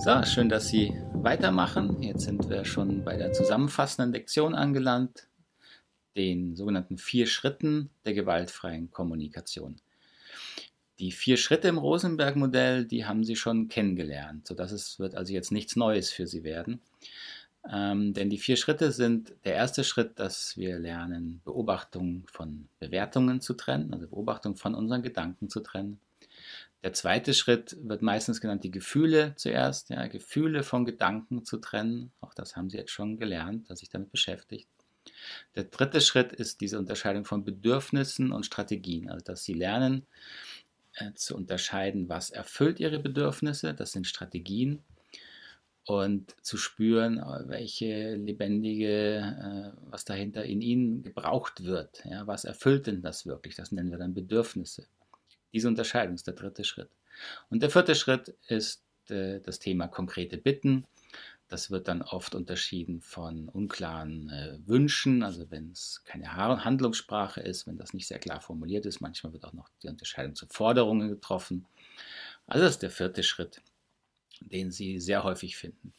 So, schön, dass Sie weitermachen. Jetzt sind wir schon bei der zusammenfassenden Lektion angelangt, den sogenannten vier Schritten der gewaltfreien Kommunikation. Die vier Schritte im Rosenberg-Modell, die haben Sie schon kennengelernt, sodass es wird also jetzt nichts Neues für Sie werden. Ähm, denn die vier Schritte sind der erste Schritt, dass wir lernen, Beobachtung von Bewertungen zu trennen, also Beobachtung von unseren Gedanken zu trennen. Der zweite Schritt wird meistens genannt, die Gefühle zuerst, ja, Gefühle von Gedanken zu trennen. Auch das haben Sie jetzt schon gelernt, dass sich damit beschäftigt. Der dritte Schritt ist diese Unterscheidung von Bedürfnissen und Strategien, also dass Sie lernen äh, zu unterscheiden, was erfüllt Ihre Bedürfnisse, das sind Strategien, und zu spüren, welche lebendige, äh, was dahinter in Ihnen gebraucht wird. Ja, was erfüllt denn das wirklich? Das nennen wir dann Bedürfnisse. Diese Unterscheidung ist der dritte Schritt. Und der vierte Schritt ist äh, das Thema konkrete Bitten. Das wird dann oft unterschieden von unklaren äh, Wünschen, also wenn es keine Handlungssprache ist, wenn das nicht sehr klar formuliert ist. Manchmal wird auch noch die Unterscheidung zu Forderungen getroffen. Also das ist der vierte Schritt, den Sie sehr häufig finden.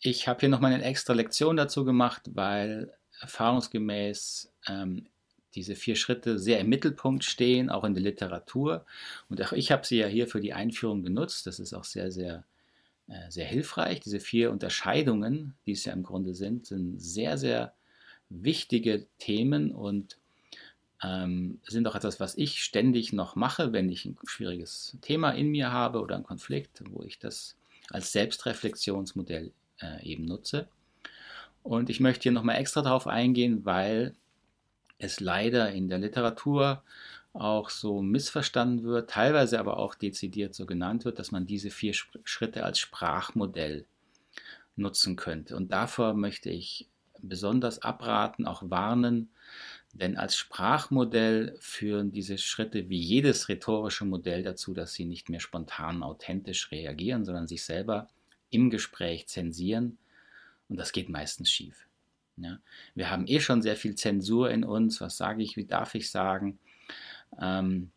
Ich habe hier noch mal eine extra Lektion dazu gemacht, weil erfahrungsgemäß ähm, diese vier Schritte sehr im Mittelpunkt stehen, auch in der Literatur. Und auch ich habe sie ja hier für die Einführung genutzt. Das ist auch sehr, sehr, äh, sehr hilfreich. Diese vier Unterscheidungen, die es ja im Grunde sind, sind sehr, sehr wichtige Themen und ähm, sind auch etwas, was ich ständig noch mache, wenn ich ein schwieriges Thema in mir habe oder einen Konflikt, wo ich das als Selbstreflexionsmodell äh, eben nutze. Und ich möchte hier nochmal extra darauf eingehen, weil es leider in der Literatur auch so missverstanden wird, teilweise aber auch dezidiert so genannt wird, dass man diese vier Schritte als Sprachmodell nutzen könnte. Und davor möchte ich besonders abraten, auch warnen, denn als Sprachmodell führen diese Schritte wie jedes rhetorische Modell dazu, dass sie nicht mehr spontan authentisch reagieren, sondern sich selber im Gespräch zensieren. Und das geht meistens schief. Ja. Wir haben eh schon sehr viel Zensur in uns. Was sage ich, wie darf ich sagen? Ähm,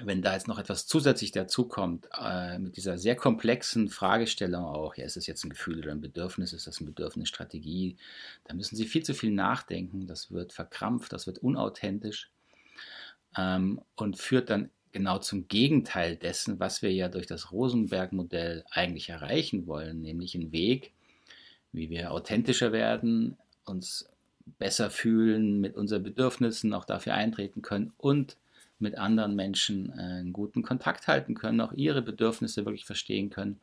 wenn da jetzt noch etwas zusätzlich dazukommt, äh, mit dieser sehr komplexen Fragestellung auch, ja, ist es jetzt ein Gefühl oder ein Bedürfnis, ist das eine Bedürfnisstrategie, da müssen Sie viel zu viel nachdenken, das wird verkrampft, das wird unauthentisch ähm, und führt dann genau zum Gegenteil dessen, was wir ja durch das Rosenberg-Modell eigentlich erreichen wollen, nämlich einen Weg, wie wir authentischer werden, uns besser fühlen, mit unseren Bedürfnissen auch dafür eintreten können und mit anderen Menschen äh, einen guten Kontakt halten können, auch ihre Bedürfnisse wirklich verstehen können.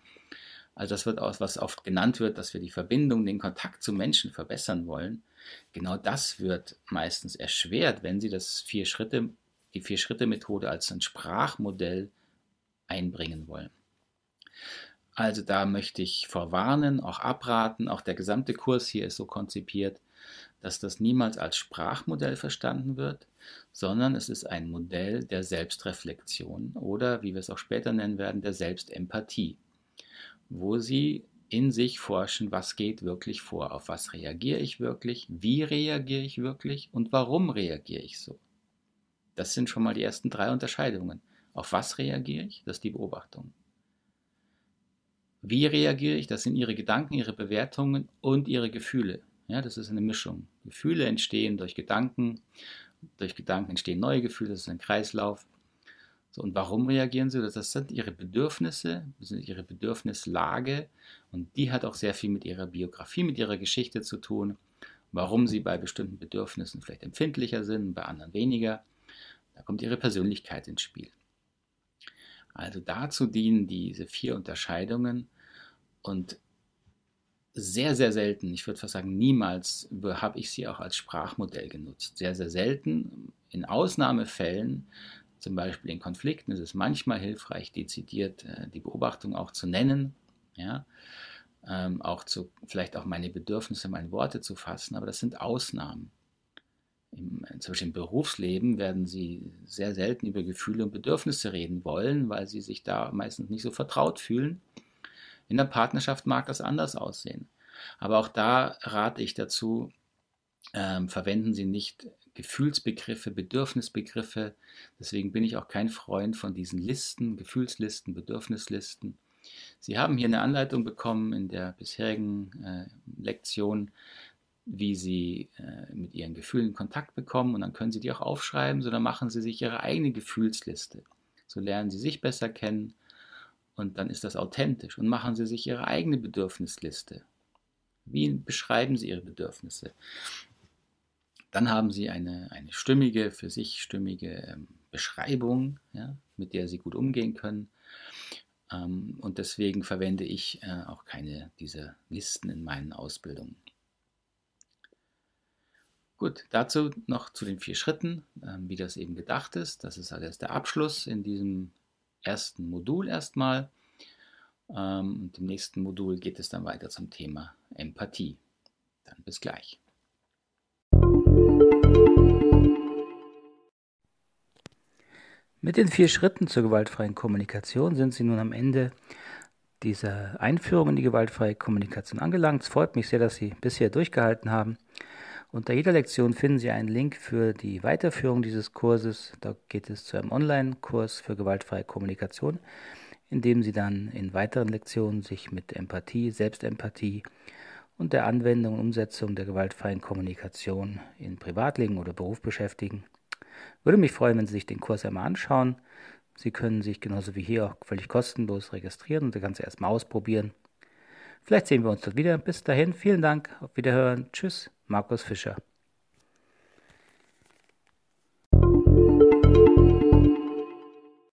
Also das wird auch, was oft genannt wird, dass wir die Verbindung, den Kontakt zu Menschen verbessern wollen. Genau das wird meistens erschwert, wenn Sie das vier Schritte, die Vier-Schritte-Methode als ein Sprachmodell einbringen wollen. Also da möchte ich vorwarnen, auch abraten, auch der gesamte Kurs hier ist so konzipiert, dass das niemals als Sprachmodell verstanden wird, sondern es ist ein Modell der Selbstreflexion oder, wie wir es auch später nennen werden, der Selbstempathie, wo Sie in sich forschen, was geht wirklich vor, auf was reagiere ich wirklich, wie reagiere ich wirklich und warum reagiere ich so. Das sind schon mal die ersten drei Unterscheidungen. Auf was reagiere ich? Das ist die Beobachtung. Wie reagiere ich? Das sind ihre Gedanken, ihre Bewertungen und ihre Gefühle. Ja, das ist eine Mischung. Gefühle entstehen durch Gedanken, durch Gedanken entstehen neue Gefühle, das ist ein Kreislauf. So, und warum reagieren sie? Das sind ihre Bedürfnisse, das sind ihre Bedürfnislage und die hat auch sehr viel mit ihrer Biografie, mit ihrer Geschichte zu tun. Warum sie bei bestimmten Bedürfnissen vielleicht empfindlicher sind, bei anderen weniger. Da kommt ihre Persönlichkeit ins Spiel. Also dazu dienen diese vier Unterscheidungen und sehr, sehr selten, ich würde fast sagen niemals, habe ich sie auch als Sprachmodell genutzt. Sehr, sehr selten. In Ausnahmefällen, zum Beispiel in Konflikten, ist es manchmal hilfreich, dezidiert äh, die Beobachtung auch zu nennen. Ja? Ähm, auch zu, vielleicht auch meine Bedürfnisse, meine Worte zu fassen, aber das sind Ausnahmen. Im, Beispiel im Berufsleben werden sie sehr selten über Gefühle und Bedürfnisse reden wollen, weil sie sich da meistens nicht so vertraut fühlen. In der Partnerschaft mag das anders aussehen. Aber auch da rate ich dazu, ähm, verwenden Sie nicht Gefühlsbegriffe, Bedürfnisbegriffe. Deswegen bin ich auch kein Freund von diesen Listen, Gefühlslisten, Bedürfnislisten. Sie haben hier eine Anleitung bekommen in der bisherigen äh, Lektion, wie Sie äh, mit Ihren Gefühlen Kontakt bekommen und dann können Sie die auch aufschreiben, so dann machen Sie sich Ihre eigene Gefühlsliste. So lernen Sie sich besser kennen und dann ist das authentisch und machen Sie sich Ihre eigene Bedürfnisliste. Wie beschreiben Sie Ihre Bedürfnisse? Dann haben Sie eine, eine stimmige, für sich stimmige ähm, Beschreibung, ja, mit der Sie gut umgehen können. Ähm, und deswegen verwende ich äh, auch keine dieser Listen in meinen Ausbildungen. Gut, dazu noch zu den vier Schritten, ähm, wie das eben gedacht ist. Das ist alles der Abschluss in diesem ersten Modul erstmal. Ähm, und im nächsten Modul geht es dann weiter zum Thema Empathie. Dann bis gleich. Mit den vier Schritten zur gewaltfreien Kommunikation sind Sie nun am Ende dieser Einführung in die gewaltfreie Kommunikation angelangt. Es freut mich sehr, dass Sie bisher durchgehalten haben. Unter jeder Lektion finden Sie einen Link für die Weiterführung dieses Kurses. Da geht es zu einem Online-Kurs für gewaltfreie Kommunikation, in dem Sie dann in weiteren Lektionen sich mit Empathie, Selbstempathie und der Anwendung und Umsetzung der gewaltfreien Kommunikation in Privatleben oder Beruf beschäftigen. Würde mich freuen, wenn Sie sich den Kurs einmal anschauen. Sie können sich genauso wie hier auch völlig kostenlos registrieren und das Ganze erstmal ausprobieren. Vielleicht sehen wir uns dort wieder. Bis dahin, vielen Dank, auf Wiederhören. Tschüss, Markus Fischer.